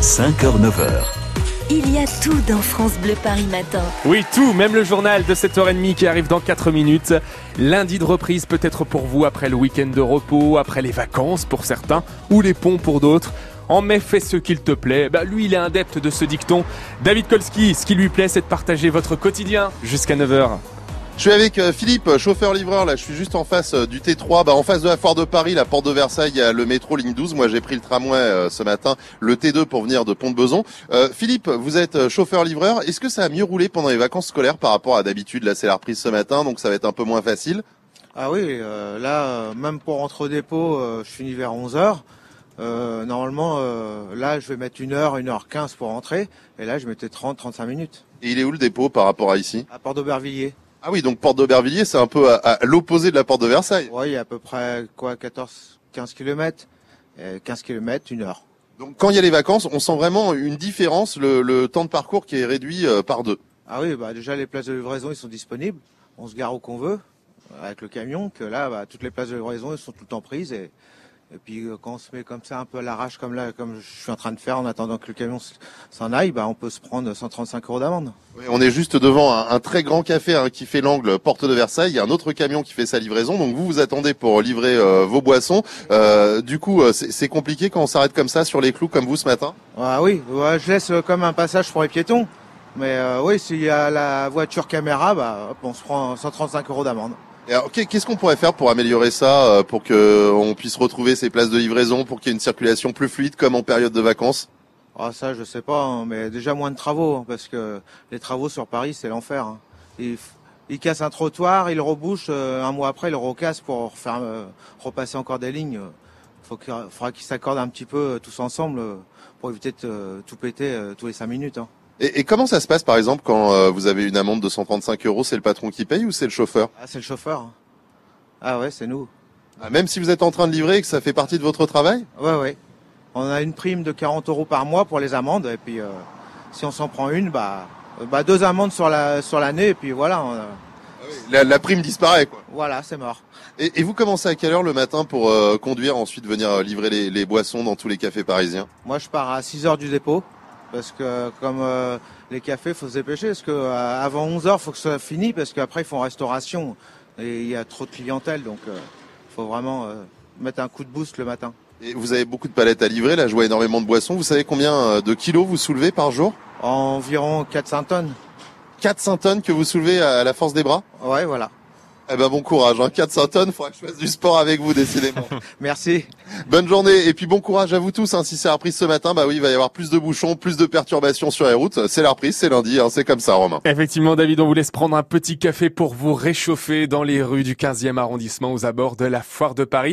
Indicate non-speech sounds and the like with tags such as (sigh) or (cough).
5h-9h. Il y a tout dans France Bleu Paris Matin. Oui, tout, même le journal de 7h30 qui arrive dans 4 minutes. Lundi de reprise peut-être pour vous après le week-end de repos, après les vacances pour certains, ou les ponts pour d'autres. En mai, fais ce qu'il te plaît. Bah, lui, il est adepte de ce dicton. David Kolski, ce qui lui plaît, c'est de partager votre quotidien jusqu'à 9h. Je suis avec euh, Philippe, chauffeur-livreur. Là, je suis juste en face euh, du T3, bah, en face de la foire de Paris, la porte de Versailles, il y a le métro ligne 12. Moi, j'ai pris le tramway euh, ce matin, le T2 pour venir de Pont-de-Beson. Philippe, vous êtes chauffeur-livreur. Est-ce que ça a mieux roulé pendant les vacances scolaires par rapport à d'habitude? Là, c'est la reprise ce matin, donc ça va être un peu moins facile. Ah oui, là, même pour rentrer au dépôt, je finis vers 11 heures. normalement, là, je vais mettre une heure, une heure 15 pour rentrer. Et là, je mettais 30, 35 minutes. Et il est où le dépôt par rapport à ici? À Port d'Aubervilliers. Ah oui, donc Porte d'Aubervilliers, c'est un peu à, l'opposé de la Porte de Versailles. Oui, il y a à peu près quoi, 14, 15 km, 15 km, une heure. Donc quand il y a les vacances, on sent vraiment une différence, le, temps de parcours qui est réduit euh, par deux. Ah oui, bah déjà les places de livraison ils sont disponibles, on se gare où qu'on veut avec le camion. Que là, bah, toutes les places de livraison elles sont tout le temps prises et et puis euh, quand on se met comme ça un peu à l'arrache comme là, comme je suis en train de faire en attendant que le camion s'en aille, bah on peut se prendre 135 euros d'amende. on est juste devant un, très grand café hein, qui fait l'angle porte de Versailles. Il y a un autre camion qui fait sa livraison. Donc vous vous attendez pour livrer euh, vos boissons. Euh, du coup, c'est compliqué quand on s'arrête comme ça sur les clous comme vous ce matin? Ah oui, je laisse comme un passage pour les piétons. Mais oui, s'il y a la voiture caméra, bah, on se prend 135 euros d'amende. Qu'est-ce qu'on pourrait faire pour améliorer ça, euh, pour que on puisse retrouver ces places de livraison, pour qu'il y ait une circulation plus fluide comme en période de vacances? Ah ça, je sais pas, hein, mais déjà moins de travaux, hein, parce que les travaux sur Paris, c'est l'enfer. Hein. Ils, cassent un trottoir, ils rebouchent, euh, un mois après, ils le recassent pour euh, repasser encore des lignes. Il faudra qu'ils s'accordent un petit peu tous ensemble pour éviter de tout péter tous les cinq minutes. Et, comment ça se passe, par exemple, quand euh, vous avez une amende de 135 euros C'est le patron qui paye ou c'est le chauffeur? Ah, c'est le chauffeur. Ah ouais, c'est nous. Ah, même si vous êtes en train de livrer et que ça fait partie de votre travail? Ouais, ouais. On a une prime de 40 euros par mois pour les amendes. Et puis, euh, si on s'en prend une, bah, bah deux amendes sur la sur l'année. Et puis voilà. Ah la, prime disparaît, quoi. Voilà, c'est mort. Et, vous commencez à quelle heure le matin pour euh, conduire, ensuite venir livrer les, les boissons dans tous les cafés parisiens? Moi, je pars à 6 heures du dépôt parce que comme euh, les cafés, faut se dépêcher, parce que euh, avant 11 heures, faut que ce soit fini, parce qu'après ils font restauration et il y a trop de clientèle, donc il euh, faut vraiment mettre un coup de boost le matin. Et vous avez beaucoup de palettes à livrer, là je vois énormément de boissons. Vous savez combien de kilos vous soulevez par jour? Environ 400 tonnes. 400 tonnes que vous soulevez à la force des bras? Ouais, voilà. Eh ben bon courage, hein. 400 tonnes, faudra que je fasse du sport avec vous décidément. (laughs) Merci. Bonne journée et puis bon courage à vous tous. Hein. Si c'est la reprise ce matin, bah oui, il va y avoir plus de bouchons, plus de perturbations sur les routes. C'est la reprise, c'est lundi, hein. c'est comme ça Romain. Effectivement David, on vous laisse prendre un petit café pour vous réchauffer dans les rues du 15e arrondissement aux abords de la Foire de Paris.